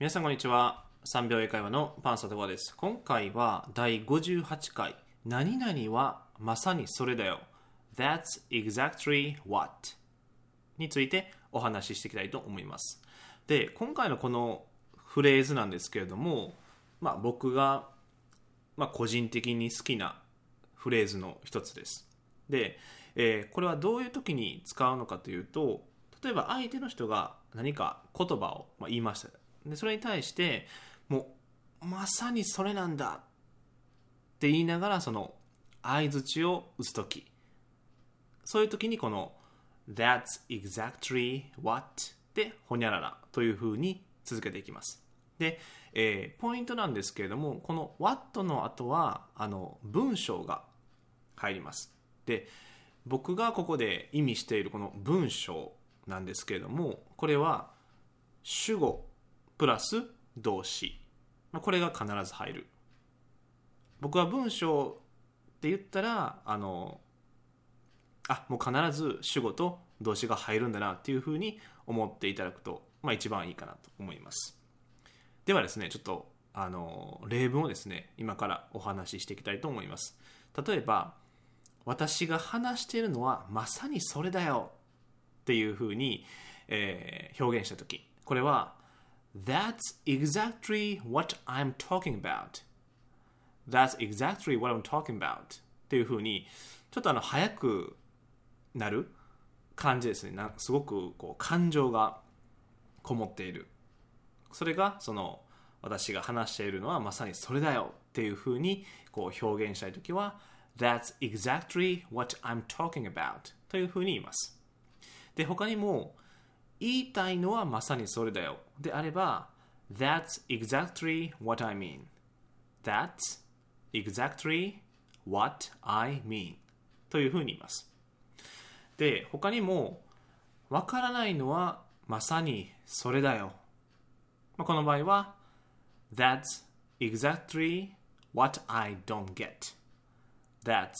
皆さんこんにちは。3秒英会話のパンサトコアです。今回は第58回。何々はまさにそれだよ。That's exactly what についてお話ししていきたいと思います。で今回のこのフレーズなんですけれども、まあ、僕が、まあ、個人的に好きなフレーズの一つです。で、えーこれはどういう時に使うのかというと例えば相手の人が何か言葉をまあ言いました。でそれに対してもうまさにそれなんだって言いながらその相づちを打つ時。そういう時にこの That's exactly what でほにゃららというふうに続けていきます。で、えーポイントなんですけれどもこの what の後はあの文章が入ります。で僕がここで意味しているこの文章なんですけれどもこれは主語プラス動詞。これが必ず入る。僕は文章って言ったらあのあもう必ず主語と動詞が入るんだなっていうふうに思っていただくと、まあ、一番いいかなと思います。ではですねちょっとあの例文をですね今からお話ししていきたいと思います。例えば私が話しているのはまさにそれだよっていうふうに、えー表現したときこれは That's exactly what I'm talking about That's exactly what I'm talking about っていうふうにちょっとあの早くなる感じですねなすごくこう感情がこもっているそれがその私が話しているのはまさにそれだよっていうふうにこう表現したいときは That's exactly what I'm talking about というふうに言いますで他にも言いたいのはまさにそれだよであれば That's exactly what I mean That's exactly what I mean というふうに言いますで他にもわからないのはまさにそれだよまあこの場合は That's exactly what I don't get That's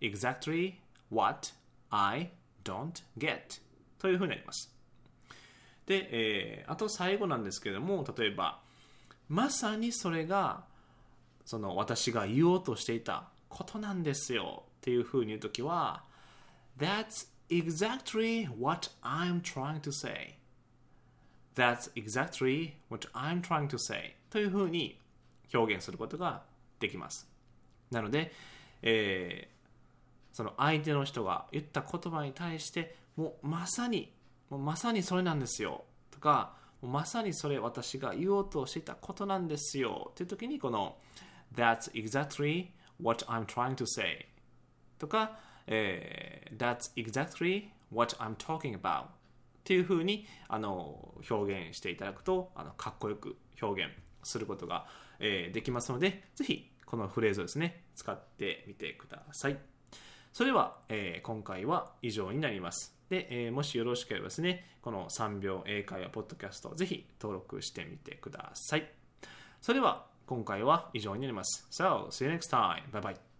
exactly what I don't get というふうになりますで、えーあと最後なんですけども例えばまさにそれがその私が言おうとしていたことなんですよっていうふうに言うときは That's exactly what I'm trying to say. That's exactly what I'm trying to say. というふうに表現することができます。なので、えーその相手の人が言った言葉に対してもうまさにもうまさにそれなんですよ。とかまさにそれ私が言おうとしてたことなんですよ。っていう時にこの That's exactly what I'm trying to say. とか、えー That's exactly what I'm talking about. っていうふうにあの表現していただくとあのかっこよく表現することが、えーできますのでぜひこのフレーズをですね使ってみてください。それでは、えー今回は以上になりますで、えーもしよろしければですねこの3秒英会話ポッドキャストぜひ登録してみてくださいそれでは今回は以上になります So, see you next time. Bye bye.